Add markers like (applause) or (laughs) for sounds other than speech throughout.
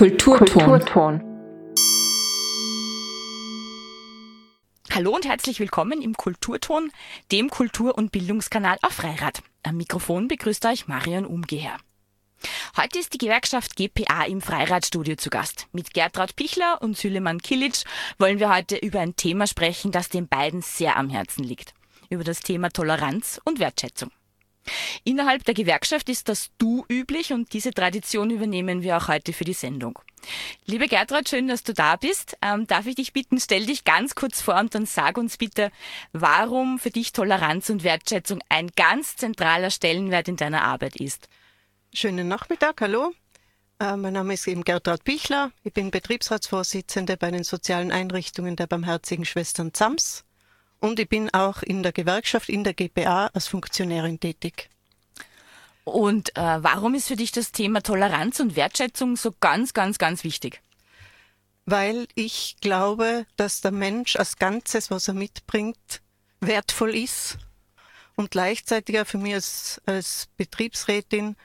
Kulturton. Kulturton. Hallo und herzlich willkommen im Kulturton, dem Kultur- und Bildungskanal auf Freirad. Am Mikrofon begrüßt euch Marion Umgeher. Heute ist die Gewerkschaft GPA im Freiradstudio zu Gast. Mit Gertraud Pichler und Süleyman Kilic wollen wir heute über ein Thema sprechen, das den beiden sehr am Herzen liegt. Über das Thema Toleranz und Wertschätzung. Innerhalb der Gewerkschaft ist das Du üblich und diese Tradition übernehmen wir auch heute für die Sendung. Liebe Gertrud, schön, dass du da bist. Ähm, darf ich dich bitten, stell dich ganz kurz vor und dann sag uns bitte, warum für dich Toleranz und Wertschätzung ein ganz zentraler Stellenwert in deiner Arbeit ist. Schönen Nachmittag, hallo. Äh, mein Name ist eben Gertrud Pichler. Ich bin Betriebsratsvorsitzende bei den sozialen Einrichtungen der Barmherzigen Schwestern ZAMS und ich bin auch in der Gewerkschaft, in der GPA als Funktionärin tätig. Und äh, warum ist für dich das Thema Toleranz und Wertschätzung so ganz, ganz, ganz wichtig? Weil ich glaube, dass der Mensch als Ganzes, was er mitbringt, wertvoll ist und gleichzeitig auch für mich als, als Betriebsrätin,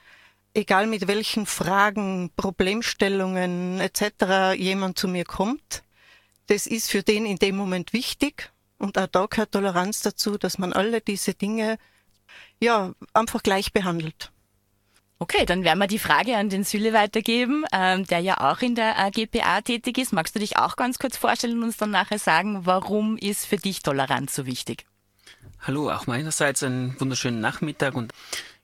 egal mit welchen Fragen, Problemstellungen etc. jemand zu mir kommt, das ist für den in dem Moment wichtig und auch da gehört Toleranz dazu, dass man alle diese Dinge ja einfach gleich behandelt. Okay, dann werden wir die Frage an den Süle weitergeben, ähm, der ja auch in der äh, GPA tätig ist. Magst du dich auch ganz kurz vorstellen und uns dann nachher sagen, warum ist für dich Toleranz so wichtig? Hallo, auch meinerseits einen wunderschönen Nachmittag und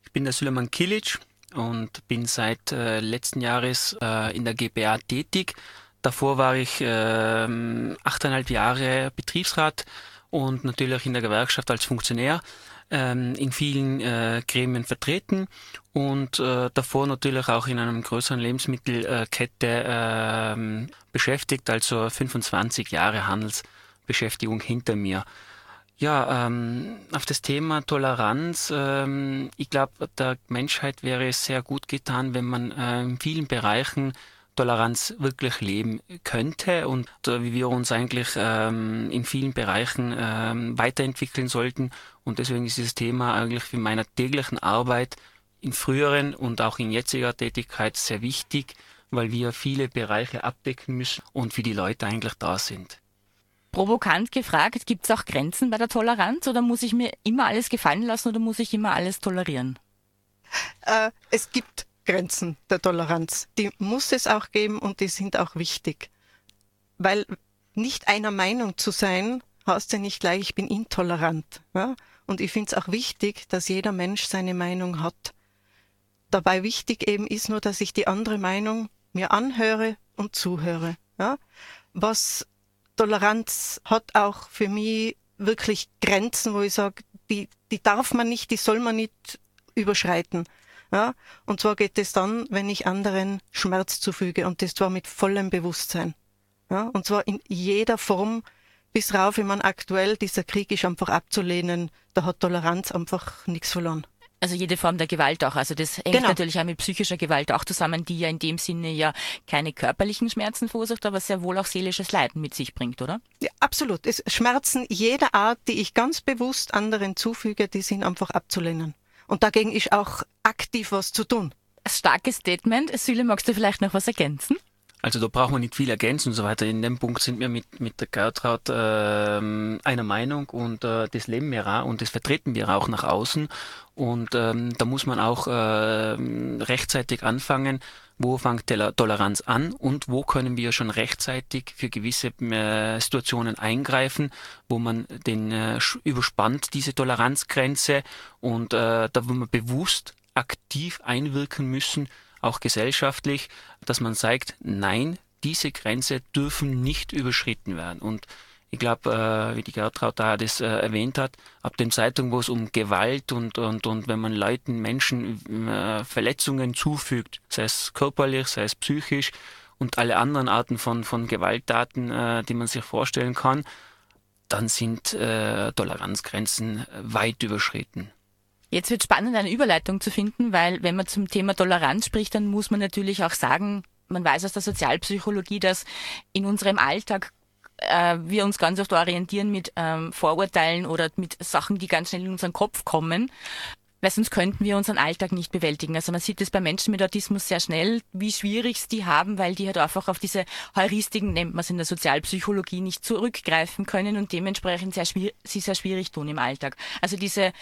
ich bin der Süleyman Kilic und bin seit äh, letzten Jahres äh, in der GPA tätig Davor war ich äh, achteinhalb Jahre Betriebsrat und natürlich auch in der Gewerkschaft als Funktionär ähm, in vielen äh, Gremien vertreten und äh, davor natürlich auch in einem größeren Lebensmittelkette äh, beschäftigt, also 25 Jahre Handelsbeschäftigung hinter mir. Ja, ähm, auf das Thema Toleranz, ähm, ich glaube, der Menschheit wäre es sehr gut getan, wenn man äh, in vielen Bereichen Toleranz wirklich leben könnte und äh, wie wir uns eigentlich ähm, in vielen Bereichen ähm, weiterentwickeln sollten. Und deswegen ist dieses Thema eigentlich für meiner täglichen Arbeit in früheren und auch in jetziger Tätigkeit sehr wichtig, weil wir viele Bereiche abdecken müssen und für die Leute eigentlich da sind. Provokant gefragt, gibt es auch Grenzen bei der Toleranz oder muss ich mir immer alles gefallen lassen oder muss ich immer alles tolerieren? Äh, es gibt Grenzen der Toleranz. Die muss es auch geben und die sind auch wichtig. Weil nicht einer Meinung zu sein, heißt ja nicht gleich, ich bin intolerant. Ja? Und ich finde es auch wichtig, dass jeder Mensch seine Meinung hat. Dabei wichtig eben ist nur, dass ich die andere Meinung mir anhöre und zuhöre. Ja? Was Toleranz hat auch für mich wirklich Grenzen, wo ich sage, die, die darf man nicht, die soll man nicht überschreiten. Ja? Und zwar geht es dann, wenn ich anderen Schmerz zufüge und das zwar mit vollem Bewusstsein. Ja? Und zwar in jeder Form, bis rauf, wie man aktuell, dieser Krieg ist einfach abzulehnen, da hat Toleranz einfach nichts verloren. Also jede Form der Gewalt auch. Also das hängt genau. natürlich auch mit psychischer Gewalt auch zusammen, die ja in dem Sinne ja keine körperlichen Schmerzen verursacht, aber sehr wohl auch seelisches Leiden mit sich bringt, oder? Ja, absolut. Es Schmerzen jeder Art, die ich ganz bewusst anderen zufüge, die sind einfach abzulehnen. Und dagegen ist auch aktiv was zu tun. Starkes Statement. Süle, magst du vielleicht noch was ergänzen? Also da brauchen wir nicht viel ergänzen und so weiter. In dem Punkt sind wir mit, mit der Gertraud äh, einer Meinung und äh, das leben wir auch und das vertreten wir auch nach außen. Und ähm, da muss man auch äh, rechtzeitig anfangen, wo fängt Toleranz an und wo können wir schon rechtzeitig für gewisse äh, Situationen eingreifen, wo man den äh, überspannt, diese Toleranzgrenze und äh, da wo man bewusst aktiv einwirken müssen, auch gesellschaftlich, dass man sagt, nein, diese Grenze dürfen nicht überschritten werden. Und ich glaube, äh, wie die Gertraud da das äh, erwähnt hat, ab dem Zeitpunkt, wo es um Gewalt und, und, und wenn man Leuten, Menschen äh, Verletzungen zufügt, sei es körperlich, sei es psychisch und alle anderen Arten von, von Gewalttaten, äh, die man sich vorstellen kann, dann sind äh, Toleranzgrenzen weit überschritten. Jetzt wird spannend, eine Überleitung zu finden, weil wenn man zum Thema Toleranz spricht, dann muss man natürlich auch sagen, man weiß aus der Sozialpsychologie, dass in unserem Alltag äh, wir uns ganz oft orientieren mit ähm, Vorurteilen oder mit Sachen, die ganz schnell in unseren Kopf kommen. weil sonst könnten wir unseren Alltag nicht bewältigen. Also man sieht es bei Menschen mit Autismus sehr schnell, wie schwierig es die haben, weil die halt einfach auf diese Heuristiken, nennt man es in der Sozialpsychologie, nicht zurückgreifen können und dementsprechend sehr schwierig, sie sehr schwierig tun im Alltag. Also diese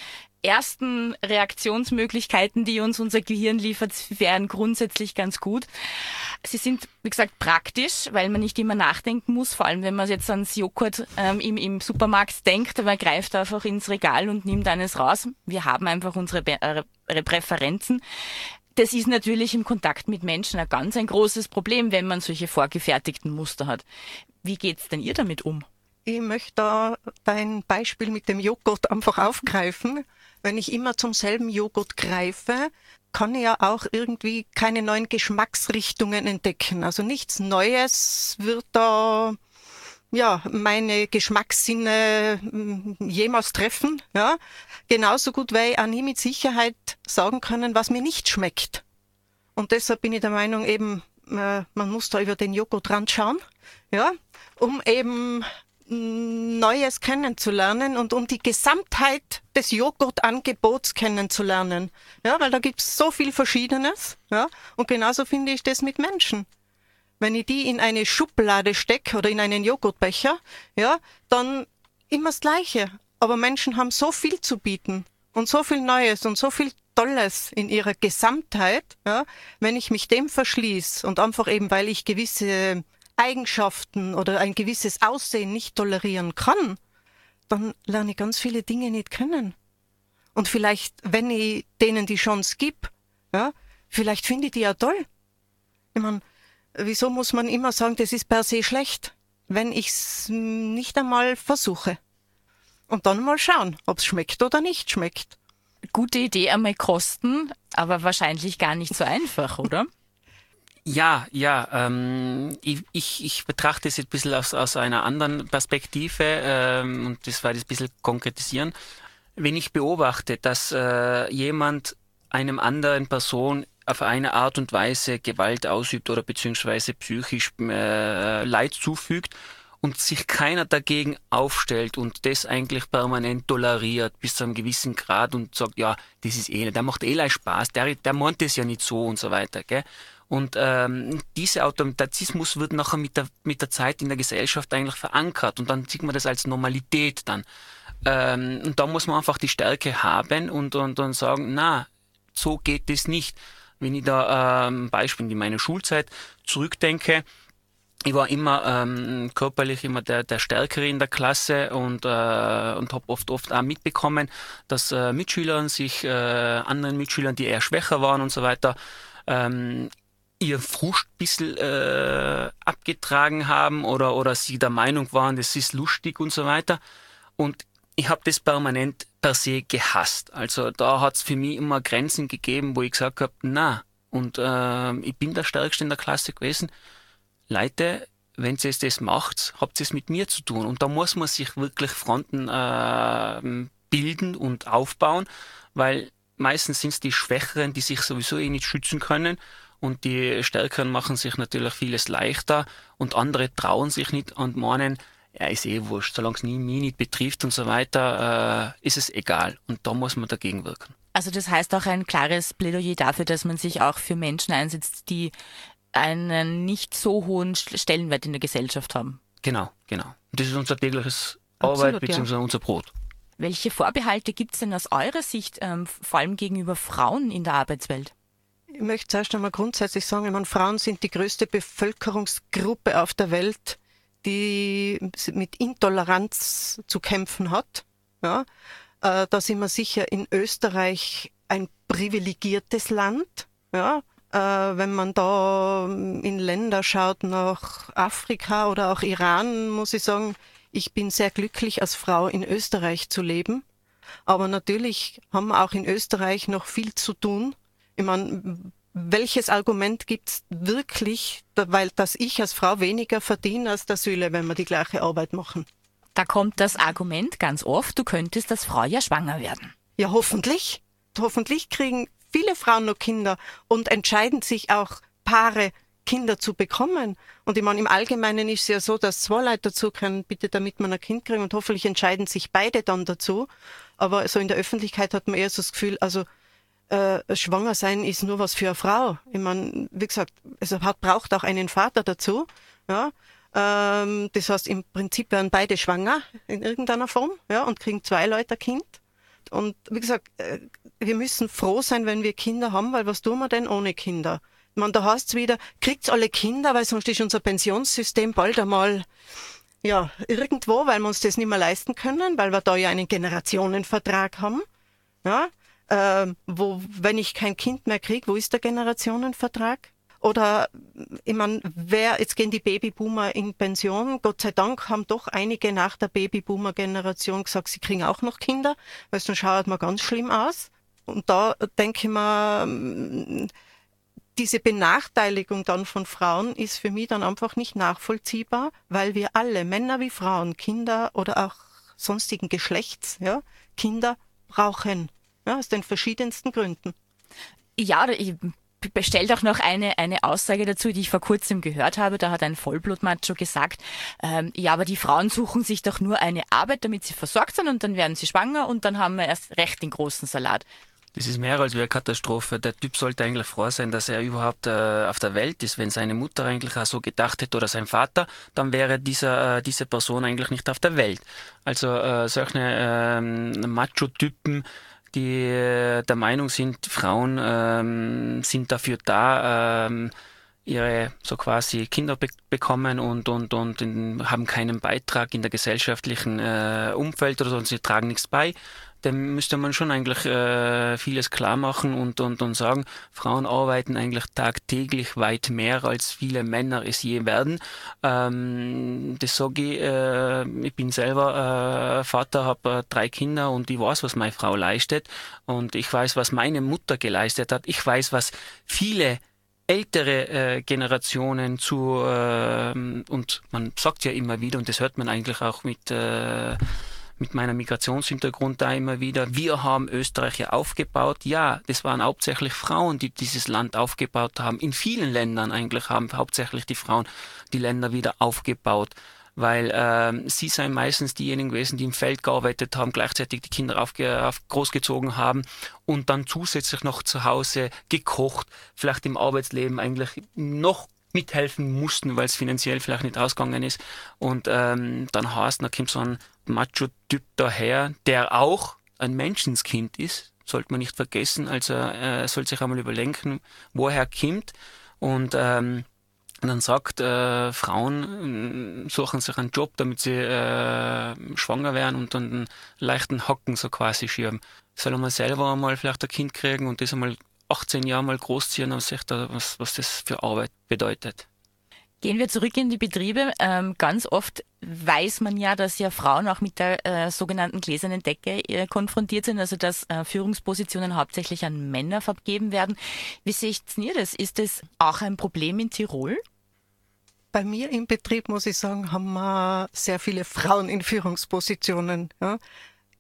ersten Reaktionsmöglichkeiten, die uns unser Gehirn liefert, wären grundsätzlich ganz gut. Sie sind, wie gesagt, praktisch, weil man nicht immer nachdenken muss, vor allem wenn man jetzt ans Joghurt ähm, im, im Supermarkt denkt, man greift einfach ins Regal und nimmt eines raus. Wir haben einfach unsere äh, Präferenzen. Das ist natürlich im Kontakt mit Menschen ein ganz ein großes Problem, wenn man solche vorgefertigten Muster hat. Wie geht's denn ihr damit um? Ich möchte da dein Beispiel mit dem Joghurt einfach aufgreifen wenn ich immer zum selben Joghurt greife, kann ich ja auch irgendwie keine neuen Geschmacksrichtungen entdecken. Also nichts Neues wird da ja, meine Geschmackssinne hm, jemals treffen. Ja. Genauso gut werde ich auch nie mit Sicherheit sagen können, was mir nicht schmeckt. Und deshalb bin ich der Meinung, eben, äh, man muss da über den Joghurt schauen, ja, um eben Neues kennenzulernen und um die Gesamtheit des Joghurtangebots kennenzulernen. Ja, weil da gibt's so viel Verschiedenes. Ja, und genauso finde ich das mit Menschen. Wenn ich die in eine Schublade stecke oder in einen Joghurtbecher, ja, dann immer das Gleiche. Aber Menschen haben so viel zu bieten und so viel Neues und so viel Tolles in ihrer Gesamtheit, ja, wenn ich mich dem verschließe und einfach eben, weil ich gewisse Eigenschaften oder ein gewisses Aussehen nicht tolerieren kann, dann lerne ich ganz viele Dinge nicht kennen. Und vielleicht, wenn ich denen die Chance gebe, ja, vielleicht finde ich die ja toll. Ich meine, wieso muss man immer sagen, das ist per se schlecht, wenn ich es nicht einmal versuche? Und dann mal schauen, ob es schmeckt oder nicht schmeckt. Gute Idee einmal kosten, aber wahrscheinlich gar nicht so einfach, oder? Ja, ja. Ähm, ich, ich, betrachte es jetzt ein bisschen aus, aus einer anderen Perspektive ähm, und das werde ich ein bisschen konkretisieren. Wenn ich beobachte, dass äh, jemand einem anderen Person auf eine Art und Weise Gewalt ausübt oder beziehungsweise psychisch äh, Leid zufügt und sich keiner dagegen aufstellt und das eigentlich permanent toleriert bis zu einem gewissen Grad und sagt, ja, das ist eh, der macht eh Spaß, der, der meint das ja nicht so und so weiter. Gell? Und ähm, dieser Automatismus wird nachher mit der, mit der Zeit in der Gesellschaft eigentlich verankert und dann sieht man das als Normalität dann. Ähm, und da muss man einfach die Stärke haben und, und, und sagen, na, so geht es nicht. Wenn ich da ähm, Beispiel in meine Schulzeit zurückdenke, ich war immer ähm, körperlich immer der, der Stärkere in der Klasse und, äh, und habe oft oft auch mitbekommen, dass äh, Mitschülern sich äh, anderen Mitschülern, die eher schwächer waren und so weiter, ähm, ihr Frust ein bisschen äh, abgetragen haben oder, oder sie der Meinung waren, das ist lustig und so weiter. Und ich habe das permanent per se gehasst. Also da hat es für mich immer Grenzen gegeben, wo ich gesagt habe, na, und äh, ich bin der Stärkste in der Klasse gewesen. Leute, wenn ihr das macht, habt ihr es mit mir zu tun. Und da muss man sich wirklich Fronten äh, bilden und aufbauen, weil meistens sind es die Schwächeren, die sich sowieso eh nicht schützen können und die Stärkeren machen sich natürlich vieles leichter und andere trauen sich nicht und meinen, ja, ist eh wurscht, solange es mich nicht betrifft und so weiter, äh, ist es egal. Und da muss man dagegen wirken. Also das heißt auch ein klares Plädoyer dafür, dass man sich auch für Menschen einsetzt, die einen nicht so hohen Stellenwert in der Gesellschaft haben. Genau, genau. Und das ist unser tägliches Arbeit bzw. Ja. unser Brot. Welche Vorbehalte gibt es denn aus eurer Sicht ähm, vor allem gegenüber Frauen in der Arbeitswelt? Ich möchte zuerst einmal grundsätzlich sagen, ich meine, Frauen sind die größte Bevölkerungsgruppe auf der Welt, die mit Intoleranz zu kämpfen hat. Ja, äh, da sind wir sicher in Österreich ein privilegiertes Land. Ja, äh, wenn man da in Länder schaut, nach Afrika oder auch Iran, muss ich sagen, ich bin sehr glücklich, als Frau in Österreich zu leben. Aber natürlich haben wir auch in Österreich noch viel zu tun meine, welches Argument gibt's wirklich, weil dass ich als Frau weniger verdiene als der Süle, wenn wir die gleiche Arbeit machen? Da kommt das Argument ganz oft, du könntest als Frau ja schwanger werden. Ja, hoffentlich. Hoffentlich kriegen viele Frauen noch Kinder und entscheiden sich auch Paare, Kinder zu bekommen. Und ich meine, im Allgemeinen ist es ja so, dass zwei Leute dazu können, bitte damit man ein Kind kriegen und hoffentlich entscheiden sich beide dann dazu. aber so in der Öffentlichkeit hat man eher so das Gefühl, also äh, schwanger sein ist nur was für eine Frau. Ich meine, wie gesagt, es hat, braucht auch einen Vater dazu. Ja, ähm, das heißt, im Prinzip werden beide schwanger in irgendeiner Form, ja, und kriegen zwei Leute ein Kind. Und wie gesagt, äh, wir müssen froh sein, wenn wir Kinder haben, weil was tun wir denn ohne Kinder? Man, da heißt es wieder, kriegt's alle Kinder, weil sonst ist unser Pensionssystem bald einmal ja, irgendwo, weil wir uns das nicht mehr leisten können, weil wir da ja einen Generationenvertrag haben. Ja, äh, wo, wenn ich kein Kind mehr kriege, wo ist der Generationenvertrag? Oder ich meine, wer, jetzt gehen die Babyboomer in Pension. Gott sei Dank haben doch einige nach der Babyboomer-Generation gesagt, sie kriegen auch noch Kinder, weil sonst schaut man ganz schlimm aus. Und da denke ich mir, diese Benachteiligung dann von Frauen ist für mich dann einfach nicht nachvollziehbar, weil wir alle, Männer wie Frauen, Kinder oder auch sonstigen Geschlechts, ja, Kinder brauchen. Ja, aus den verschiedensten Gründen. Ja, ich bestellt auch noch eine, eine Aussage dazu, die ich vor kurzem gehört habe. Da hat ein Vollblutmacho gesagt, ähm, ja, aber die Frauen suchen sich doch nur eine Arbeit, damit sie versorgt sind und dann werden sie schwanger und dann haben wir erst recht den großen Salat. Das ist mehr als wie eine Katastrophe. Der Typ sollte eigentlich froh sein, dass er überhaupt äh, auf der Welt ist. Wenn seine Mutter eigentlich auch so gedacht hätte oder sein Vater, dann wäre dieser, äh, diese Person eigentlich nicht auf der Welt. Also äh, solche ähm, Macho-Typen, die äh, der Meinung sind, Frauen ähm, sind dafür da, ähm, ihre so quasi Kinder be bekommen und, und, und in, haben keinen Beitrag in der gesellschaftlichen äh, Umfeld oder so, und sie tragen nichts bei dem müsste man schon eigentlich äh, vieles klar machen und, und, und sagen, Frauen arbeiten eigentlich tagtäglich weit mehr, als viele Männer es je werden. Ähm, das sage ich, äh, ich bin selber äh, Vater, habe äh, drei Kinder und ich weiß, was meine Frau leistet und ich weiß, was meine Mutter geleistet hat. Ich weiß, was viele ältere äh, Generationen zu äh, und man sagt ja immer wieder und das hört man eigentlich auch mit äh, mit meinem Migrationshintergrund da immer wieder, wir haben Österreich ja aufgebaut. Ja, das waren hauptsächlich Frauen, die dieses Land aufgebaut haben. In vielen Ländern eigentlich haben hauptsächlich die Frauen die Länder wieder aufgebaut weil ähm, sie seien meistens diejenigen gewesen, die im Feld gearbeitet haben, gleichzeitig die Kinder aufge auf großgezogen haben und dann zusätzlich noch zu Hause gekocht, vielleicht im Arbeitsleben eigentlich noch mithelfen mussten, weil es finanziell vielleicht nicht ausgegangen ist. Und ähm, dann heißt, da kommt so ein Macho-Typ daher, der auch ein Menschenskind ist, sollte man nicht vergessen. Also er äh, sollte sich einmal überlenken, woher kommt. Und ähm, dann sagt, äh, Frauen äh, suchen sich einen Job, damit sie äh, schwanger werden und dann einen leichten Hocken so quasi schirmen. Soll man selber einmal vielleicht ein Kind kriegen und das einmal 18 Jahre mal großziehen und sich da, was, was das für Arbeit bedeutet. Gehen wir zurück in die Betriebe. Ähm, ganz oft weiß man ja, dass ja Frauen auch mit der äh, sogenannten gläsernen Decke äh, konfrontiert sind, also dass äh, Führungspositionen hauptsächlich an Männer vergeben werden. Wie seht ihr das? Ist das auch ein Problem in Tirol? Bei mir im Betrieb, muss ich sagen, haben wir sehr viele Frauen in Führungspositionen. Ja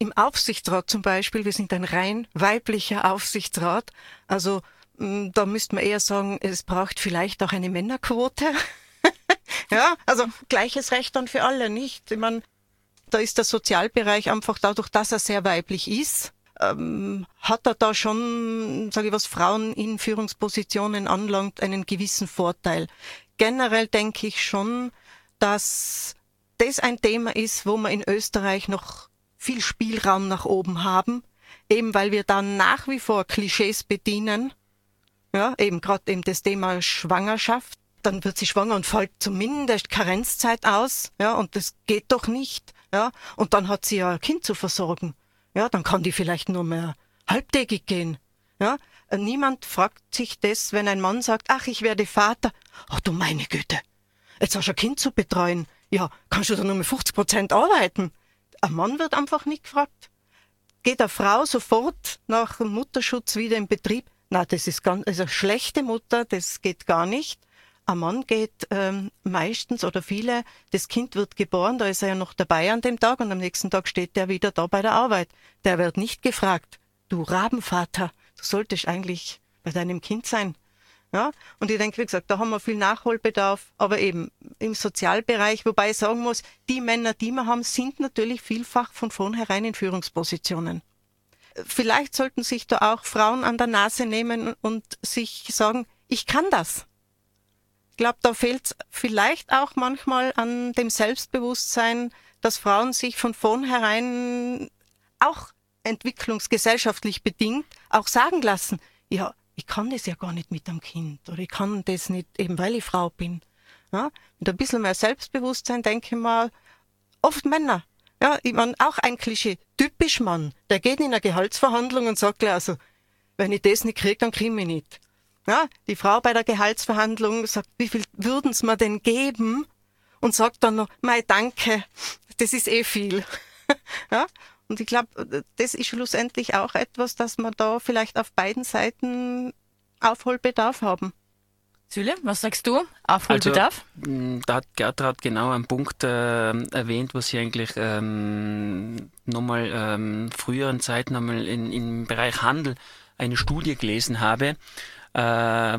im Aufsichtsrat zum Beispiel, wir sind ein rein weiblicher Aufsichtsrat, also mm, da müsste man eher sagen, es braucht vielleicht auch eine Männerquote. (laughs) ja, also gleiches Recht dann für alle, nicht? Ich meine, da ist der Sozialbereich einfach dadurch, dass er sehr weiblich ist, ähm, hat er da schon, sage ich was, Frauen in Führungspositionen anlangt, einen gewissen Vorteil. Generell denke ich schon, dass das ein Thema ist, wo man in Österreich noch viel Spielraum nach oben haben, eben weil wir dann nach wie vor Klischees bedienen. Ja, eben gerade eben das Thema Schwangerschaft. Dann wird sie schwanger und fällt zumindest Karenzzeit aus. Ja, und das geht doch nicht. Ja, und dann hat sie ja ein Kind zu versorgen. Ja, dann kann die vielleicht nur mehr halbtägig gehen. Ja, niemand fragt sich das, wenn ein Mann sagt, ach, ich werde Vater. Ach du meine Güte. Jetzt hast du ein Kind zu betreuen. Ja, kannst du dann nur mit 50 Prozent arbeiten? Ein Mann wird einfach nicht gefragt. Geht eine Frau sofort nach dem Mutterschutz wieder in Betrieb? Na, das ist ganz, also schlechte Mutter, das geht gar nicht. Ein Mann geht ähm, meistens oder viele, das Kind wird geboren, da ist er ja noch dabei an dem Tag und am nächsten Tag steht der wieder da bei der Arbeit. Der wird nicht gefragt, du Rabenvater, du solltest eigentlich bei deinem Kind sein. Ja, und ich denke, wie gesagt, da haben wir viel Nachholbedarf, aber eben im Sozialbereich, wobei ich sagen muss, die Männer, die wir haben, sind natürlich vielfach von vornherein in Führungspositionen. vielleicht sollten sich da auch Frauen an der Nase nehmen und sich sagen, ich kann das. Ich glaube, da fehlt es vielleicht auch manchmal an dem Selbstbewusstsein, dass Frauen sich von vornherein auch entwicklungsgesellschaftlich bedingt auch sagen lassen, ja, ich kann das ja gar nicht mit einem Kind oder ich kann das nicht eben, weil ich Frau bin. Ja, mit ein bisschen mehr Selbstbewusstsein denke ich mal, oft Männer. Ja, ich meine, auch ein Klischee, typisch Mann, der geht in eine Gehaltsverhandlung und sagt gleich, also, wenn ich das nicht kriege, dann kriege ich nicht. Ja, die Frau bei der Gehaltsverhandlung sagt, wie viel würden es mir denn geben? Und sagt dann noch, mei, danke, das ist eh viel. (laughs) ja, und ich glaube, das ist schlussendlich auch etwas, dass wir da vielleicht auf beiden Seiten Aufholbedarf haben. Süle, was sagst du? Aufholbedarf? Also, da hat Gertrud genau einen Punkt äh, erwähnt, was ich eigentlich ähm, nochmal ähm, früheren Zeiten einmal in, im Bereich Handel eine Studie gelesen habe, äh,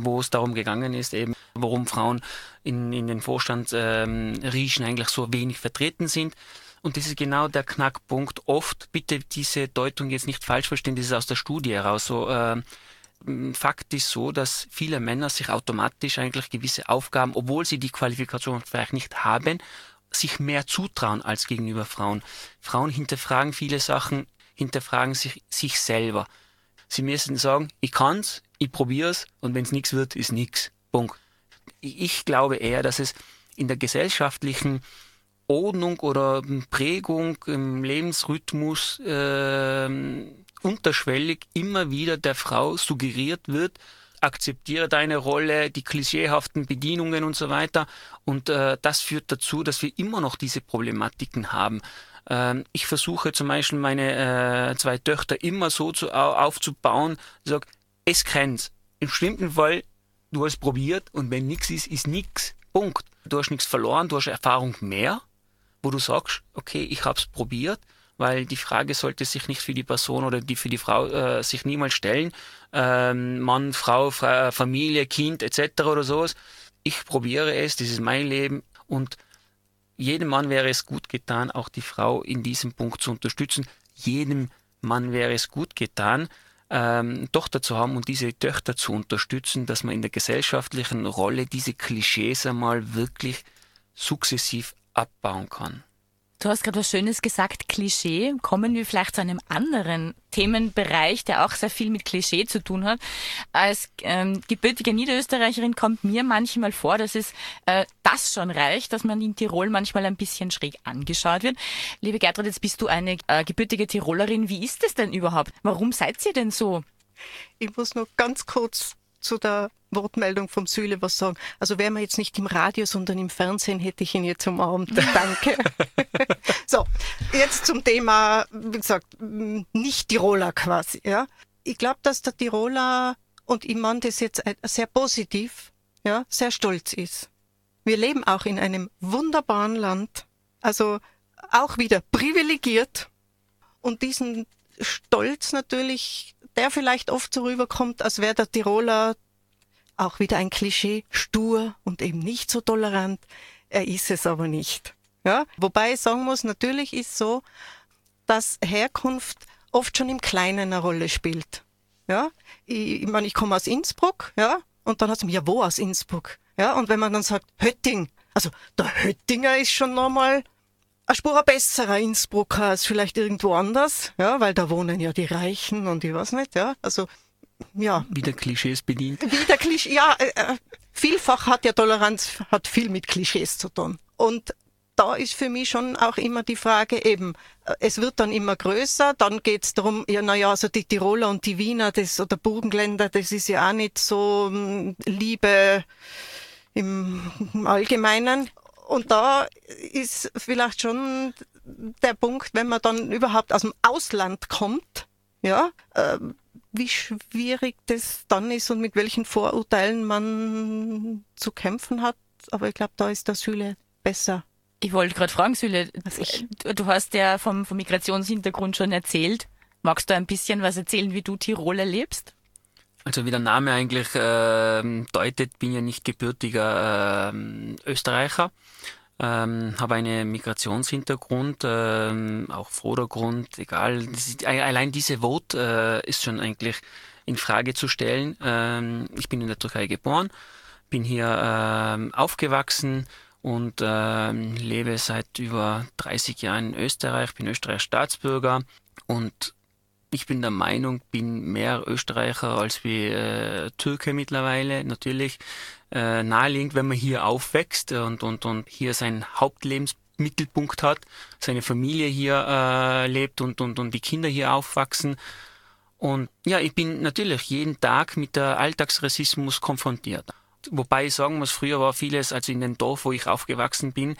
wo es darum gegangen ist, eben warum Frauen in, in den Vorstand ähm, riechen eigentlich so wenig vertreten sind. Und das ist genau der Knackpunkt. Oft, bitte diese Deutung jetzt nicht falsch verstehen, das ist aus der Studie heraus so. Äh, Fakt ist so, dass viele Männer sich automatisch eigentlich gewisse Aufgaben, obwohl sie die Qualifikation vielleicht nicht haben, sich mehr zutrauen als gegenüber Frauen. Frauen hinterfragen viele Sachen, hinterfragen sich, sich selber. Sie müssen sagen, ich kann's, ich probier's und wenn's nichts wird, ist nichts. Punkt. Ich glaube eher, dass es in der gesellschaftlichen Ordnung oder Prägung im Lebensrhythmus äh, unterschwellig immer wieder der Frau suggeriert wird, akzeptiere deine Rolle, die klischeehaften Bedienungen und so weiter. Und äh, das führt dazu, dass wir immer noch diese Problematiken haben. Ähm, ich versuche zum Beispiel meine äh, zwei Töchter immer so zu, aufzubauen, sag, es kennt's. Im schlimmsten Fall, du hast probiert und wenn nichts ist, ist nichts. Punkt. Du hast nichts verloren, du hast Erfahrung mehr, wo du sagst, okay, ich hab's probiert weil die Frage sollte sich nicht für die Person oder die für die Frau äh, sich niemals stellen. Ähm, Mann, Frau, Fra Familie, Kind etc. oder sowas. Ich probiere es, das ist mein Leben und jedem Mann wäre es gut getan, auch die Frau in diesem Punkt zu unterstützen. Jedem Mann wäre es gut getan, ähm, Tochter zu haben und diese Töchter zu unterstützen, dass man in der gesellschaftlichen Rolle diese Klischees einmal wirklich sukzessiv abbauen kann. Du hast gerade was Schönes gesagt, Klischee. Kommen wir vielleicht zu einem anderen Themenbereich, der auch sehr viel mit Klischee zu tun hat. Als ähm, gebürtige Niederösterreicherin kommt mir manchmal vor, dass es äh, das schon reicht, dass man in Tirol manchmal ein bisschen schräg angeschaut wird. Liebe Gertrud, jetzt bist du eine äh, gebürtige Tirolerin. Wie ist es denn überhaupt? Warum seid ihr denn so? Ich muss noch ganz kurz zu der Wortmeldung vom Süle was sagen. Also wären wir jetzt nicht im Radio, sondern im Fernsehen, hätte ich ihn jetzt umarmt. (laughs) Danke. (laughs) so, jetzt zum Thema, wie gesagt, nicht Tiroler quasi. Ja, Ich glaube, dass der Tiroler, und ich meine das jetzt sehr positiv, ja, sehr stolz ist. Wir leben auch in einem wunderbaren Land, also auch wieder privilegiert und diesen Stolz natürlich der vielleicht oft so rüberkommt, als wäre der Tiroler auch wieder ein Klischee, stur und eben nicht so tolerant. Er ist es aber nicht. Ja, wobei ich sagen muss, natürlich ist so, dass Herkunft oft schon im Kleinen eine Rolle spielt. Ja, ich, ich meine, ich komme aus Innsbruck, ja, und dann hat man ja wo aus Innsbruck, ja, und wenn man dann sagt Hötting, also der Höttinger ist schon nochmal ein Spur besserer Innsbrucker als vielleicht irgendwo anders, ja, weil da wohnen ja die Reichen und ich weiß nicht, ja, also ja. Wieder Klischees bedient. Wieder Klischees, ja, äh, äh, vielfach hat ja Toleranz hat viel mit Klischees zu tun und da ist für mich schon auch immer die Frage eben, äh, es wird dann immer größer, dann geht's darum, ja, naja, also die Tiroler und die Wiener, das, oder Burgenländer, das ist ja auch nicht so um, Liebe im Allgemeinen. Und da ist vielleicht schon der Punkt, wenn man dann überhaupt aus dem Ausland kommt, ja, äh, wie schwierig das dann ist und mit welchen Vorurteilen man zu kämpfen hat. Aber ich glaube, da ist der Süle besser. Ich wollte gerade fragen, Süle, du hast ja vom, vom Migrationshintergrund schon erzählt. Magst du ein bisschen was erzählen, wie du Tirol erlebst? Also wie der Name eigentlich äh, deutet, bin ja nicht gebürtiger äh, Österreicher. ähm, habe einen Migrationshintergrund, ähm, auch Vordergrund, egal. Ist, allein diese Wort äh, ist schon eigentlich in Frage zu stellen. Ähm, ich bin in der Türkei geboren, bin hier ähm, aufgewachsen und ähm, lebe seit über 30 Jahren in Österreich, bin Österreicher Staatsbürger und ich bin der Meinung, bin mehr Österreicher als wie äh, Türke mittlerweile. Natürlich äh, naheliegend, wenn man hier aufwächst und, und, und hier seinen Hauptlebensmittelpunkt hat, seine Familie hier äh, lebt und, und, und die Kinder hier aufwachsen. Und ja, ich bin natürlich jeden Tag mit der Alltagsrassismus konfrontiert. Wobei ich sagen muss, früher war vieles, also in dem Dorf, wo ich aufgewachsen bin,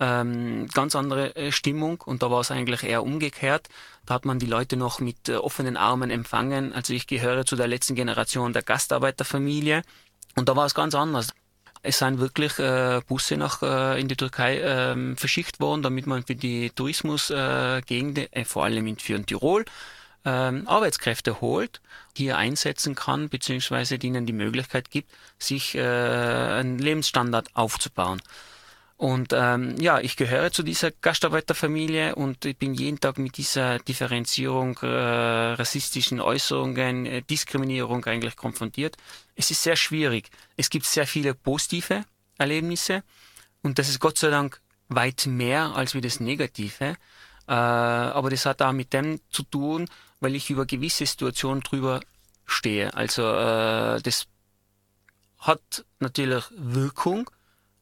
ähm, ganz andere äh, Stimmung und da war es eigentlich eher umgekehrt. Da hat man die Leute noch mit äh, offenen Armen empfangen. Also ich gehöre zu der letzten Generation der Gastarbeiterfamilie und da war es ganz anders. Es sind wirklich äh, Busse nach äh, in die Türkei äh, verschickt worden, damit man für die Tourismusgegenden, äh, vor allem in für Tirol, ähm, Arbeitskräfte holt, hier einsetzen kann, beziehungsweise ihnen die Möglichkeit gibt, sich äh, einen Lebensstandard aufzubauen. Und ähm, ja, ich gehöre zu dieser Gastarbeiterfamilie und ich bin jeden Tag mit dieser Differenzierung, äh, rassistischen Äußerungen, äh, Diskriminierung eigentlich konfrontiert. Es ist sehr schwierig. Es gibt sehr viele positive Erlebnisse und das ist Gott sei Dank weit mehr als wie das Negative. Äh, aber das hat auch mit dem zu tun, weil ich über gewisse Situationen drüber stehe. Also äh, das hat natürlich Wirkung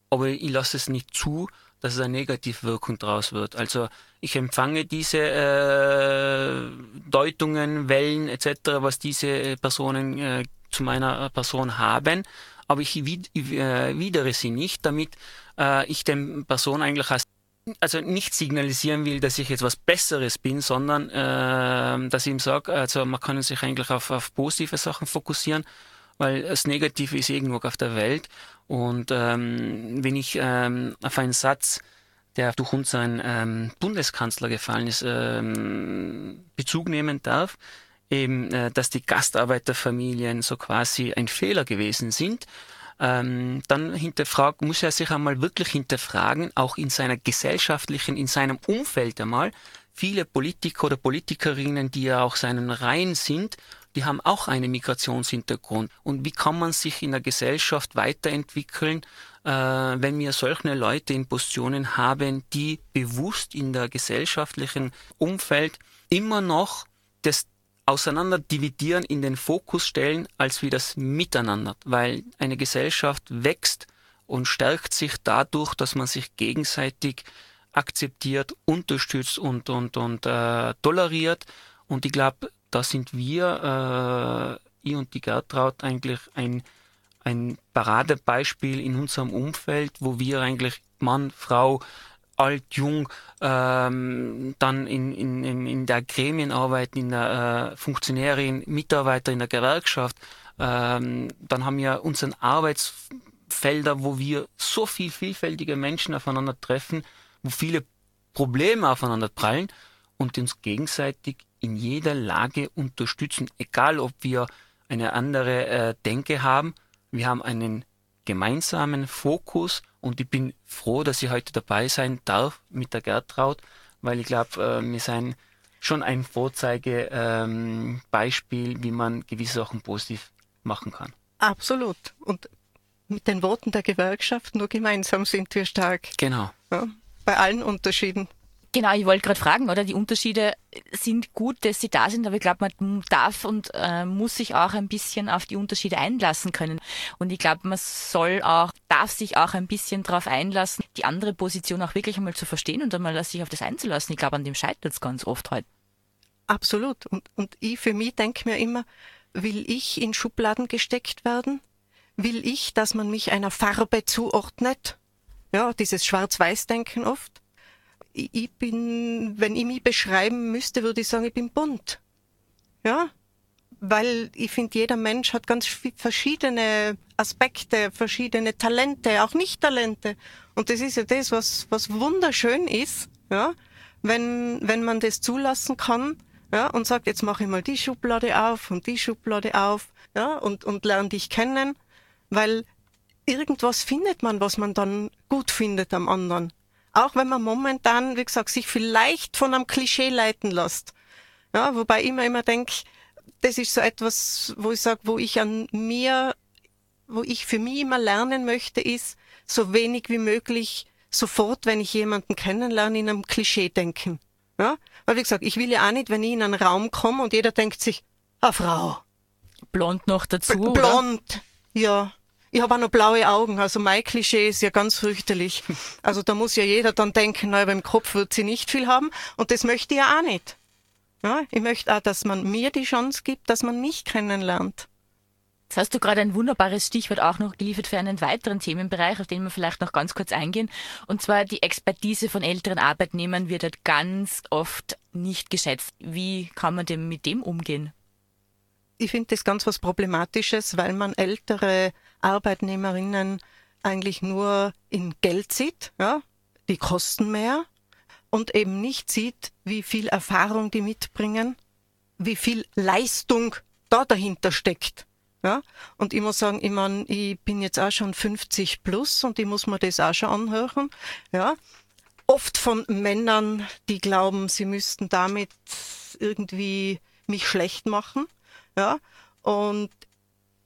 aber ich lasse es nicht zu, dass es eine Negativwirkung draus wird. Also ich empfange diese äh, Deutungen, Wellen etc., was diese Personen äh, zu meiner Person haben, aber ich äh, widere sie nicht, damit äh, ich den Person eigentlich als also nicht signalisieren will, dass ich jetzt was Besseres bin, sondern äh, dass ich ihm sage, also man kann sich eigentlich auf, auf positive Sachen fokussieren weil das Negative ist irgendwo auf der Welt. Und ähm, wenn ich ähm, auf einen Satz, der durch unseren ähm, Bundeskanzler gefallen ist, ähm, Bezug nehmen darf, eben, äh, dass die Gastarbeiterfamilien so quasi ein Fehler gewesen sind, ähm, dann hinterfragt, muss er sich einmal wirklich hinterfragen, auch in seiner gesellschaftlichen, in seinem Umfeld einmal, viele Politiker oder Politikerinnen, die ja auch seinen Reihen sind die haben auch einen Migrationshintergrund. Und wie kann man sich in der Gesellschaft weiterentwickeln, äh, wenn wir solche Leute in Positionen haben, die bewusst in der gesellschaftlichen Umfeld immer noch das Auseinanderdividieren in den Fokus stellen, als wie das Miteinander, weil eine Gesellschaft wächst und stärkt sich dadurch, dass man sich gegenseitig akzeptiert, unterstützt und, und, und äh, toleriert. Und ich glaube, da sind wir, äh, ich und die Gertraud, eigentlich ein, ein Paradebeispiel in unserem Umfeld, wo wir eigentlich Mann, Frau, alt, jung, ähm, dann in, in, in der Gremienarbeit, in der äh, Funktionärin, Mitarbeiter in der Gewerkschaft, ähm, dann haben wir unseren Arbeitsfelder, wo wir so viel vielfältige Menschen aufeinandertreffen, wo viele Probleme aufeinander prallen und uns gegenseitig in jeder Lage unterstützen, egal ob wir eine andere äh, Denke haben. Wir haben einen gemeinsamen Fokus und ich bin froh, dass ich heute dabei sein darf mit der Gertraud, weil ich glaube, äh, wir sind schon ein Vorzeigebeispiel, ähm, wie man gewisse Sachen positiv machen kann. Absolut. Und mit den Worten der Gewerkschaft, nur gemeinsam sind wir stark. Genau. Ja, bei allen Unterschieden. Genau, ich wollte gerade fragen, oder? Die Unterschiede sind gut, dass sie da sind, aber ich glaube, man darf und äh, muss sich auch ein bisschen auf die Unterschiede einlassen können. Und ich glaube, man soll auch, darf sich auch ein bisschen darauf einlassen, die andere Position auch wirklich einmal zu verstehen und einmal sich auf das einzulassen. Ich glaube, an dem scheitert es ganz oft heute. Absolut. Und, und ich für mich denke mir immer, will ich in Schubladen gesteckt werden? Will ich, dass man mich einer Farbe zuordnet? Ja, dieses Schwarz-Weiß-Denken oft ich bin, wenn ich mich beschreiben müsste, würde ich sagen, ich bin bunt. Ja, weil ich finde, jeder Mensch hat ganz verschiedene Aspekte, verschiedene Talente, auch Nicht-Talente. Und das ist ja das, was, was wunderschön ist, ja, wenn, wenn man das zulassen kann, ja, und sagt, jetzt mache ich mal die Schublade auf und die Schublade auf, ja, und, und lerne dich kennen, weil irgendwas findet man, was man dann gut findet am anderen. Auch wenn man momentan, wie gesagt, sich vielleicht von einem Klischee leiten lässt. Ja, wobei ich mir immer denke, das ist so etwas, wo ich sage, wo ich an mir, wo ich für mich immer lernen möchte, ist, so wenig wie möglich sofort, wenn ich jemanden kennenlerne, in einem Klischee denken. Ja? Weil wie gesagt, ich will ja auch nicht, wenn ich in einen Raum komme und jeder denkt sich, ah Frau. Blond noch dazu. B blond, oder? ja. Ich habe auch noch blaue Augen, also mein Klischee ist ja ganz fürchterlich. (laughs) Also da muss ja jeder dann denken, na, beim Kopf wird sie nicht viel haben und das möchte ich ja auch nicht. Ja, ich möchte auch, dass man mir die Chance gibt, dass man mich kennenlernt. Jetzt hast du gerade ein wunderbares Stichwort auch noch geliefert für einen weiteren Themenbereich, auf den wir vielleicht noch ganz kurz eingehen. Und zwar die Expertise von älteren Arbeitnehmern wird halt ganz oft nicht geschätzt. Wie kann man denn mit dem umgehen? Ich finde das ganz was Problematisches, weil man ältere Arbeitnehmerinnen eigentlich nur in Geld sieht, ja, die kosten mehr und eben nicht sieht, wie viel Erfahrung die mitbringen, wie viel Leistung da dahinter steckt. Ja? Und ich muss sagen, ich, mein, ich bin jetzt auch schon 50 plus und ich muss mir das auch schon anhören. Ja? Oft von Männern, die glauben, sie müssten damit irgendwie mich schlecht machen. Ja? Und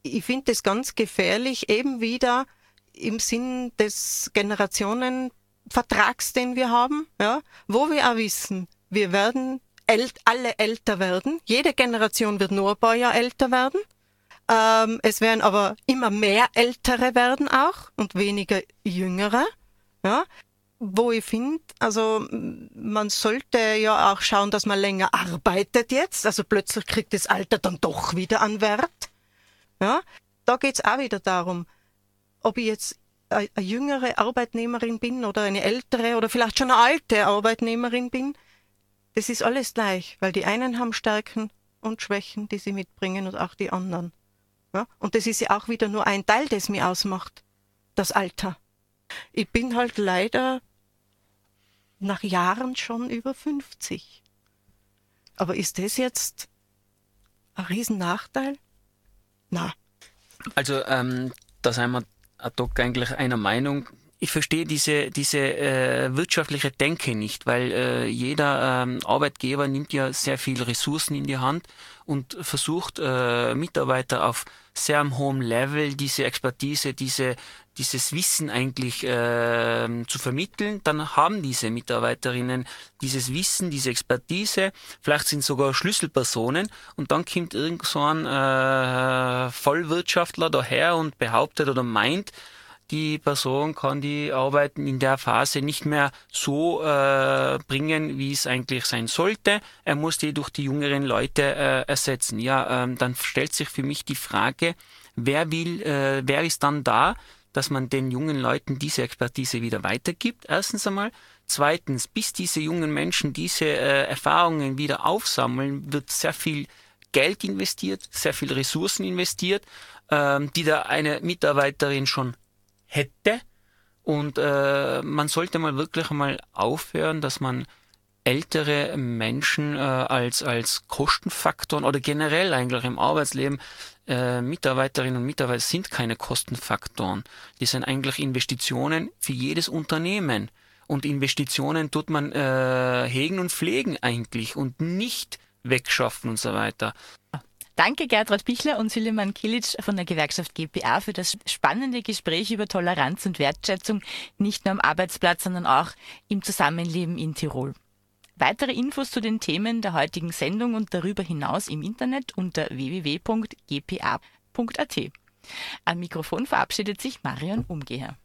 ich finde das ganz gefährlich, eben wieder im Sinn des Generationenvertrags, den wir haben, ja, wo wir auch wissen, wir werden ält alle älter werden. Jede Generation wird nur ein paar Jahre älter werden. Ähm, es werden aber immer mehr Ältere werden auch und weniger Jüngere. Ja, wo ich finde, also man sollte ja auch schauen, dass man länger arbeitet jetzt. Also plötzlich kriegt das Alter dann doch wieder an Wert. Ja, da geht's auch wieder darum, ob ich jetzt eine jüngere Arbeitnehmerin bin oder eine ältere oder vielleicht schon eine alte Arbeitnehmerin bin. Das ist alles gleich, weil die einen haben Stärken und Schwächen, die sie mitbringen und auch die anderen. Ja? Und das ist ja auch wieder nur ein Teil, das mir ausmacht, das Alter. Ich bin halt leider nach Jahren schon über 50. Aber ist das jetzt ein Riesennachteil? Na. Also, ähm, da sind wir ad hoc eigentlich einer Meinung. Ich verstehe diese, diese äh, wirtschaftliche Denke nicht, weil äh, jeder ähm, Arbeitgeber nimmt ja sehr viel Ressourcen in die Hand und versucht äh, Mitarbeiter auf sehr hohem Level diese Expertise, diese, dieses Wissen eigentlich äh, zu vermitteln, dann haben diese Mitarbeiterinnen dieses Wissen, diese Expertise, vielleicht sind sogar Schlüsselpersonen und dann kommt irgend so ein äh, Vollwirtschaftler daher und behauptet oder meint, die Person kann die Arbeiten in der Phase nicht mehr so äh, bringen, wie es eigentlich sein sollte. Er muss die durch die jüngeren Leute äh, ersetzen. Ja, ähm, dann stellt sich für mich die Frage, wer will, äh, wer ist dann da, dass man den jungen Leuten diese Expertise wieder weitergibt? Erstens einmal. Zweitens, bis diese jungen Menschen diese äh, Erfahrungen wieder aufsammeln, wird sehr viel Geld investiert, sehr viel Ressourcen investiert, ähm, die da eine Mitarbeiterin schon hätte. Und äh, man sollte mal wirklich mal aufhören, dass man ältere Menschen äh, als, als Kostenfaktoren oder generell eigentlich im Arbeitsleben äh, Mitarbeiterinnen und Mitarbeiter sind keine Kostenfaktoren. Die sind eigentlich Investitionen für jedes Unternehmen. Und Investitionen tut man äh, hegen und pflegen eigentlich und nicht wegschaffen und so weiter. Danke Gertrud Bichler und Süleyman Kilic von der Gewerkschaft GPA für das spannende Gespräch über Toleranz und Wertschätzung, nicht nur am Arbeitsplatz, sondern auch im Zusammenleben in Tirol. Weitere Infos zu den Themen der heutigen Sendung und darüber hinaus im Internet unter www.gpa.at. Am Mikrofon verabschiedet sich Marion Umgeher.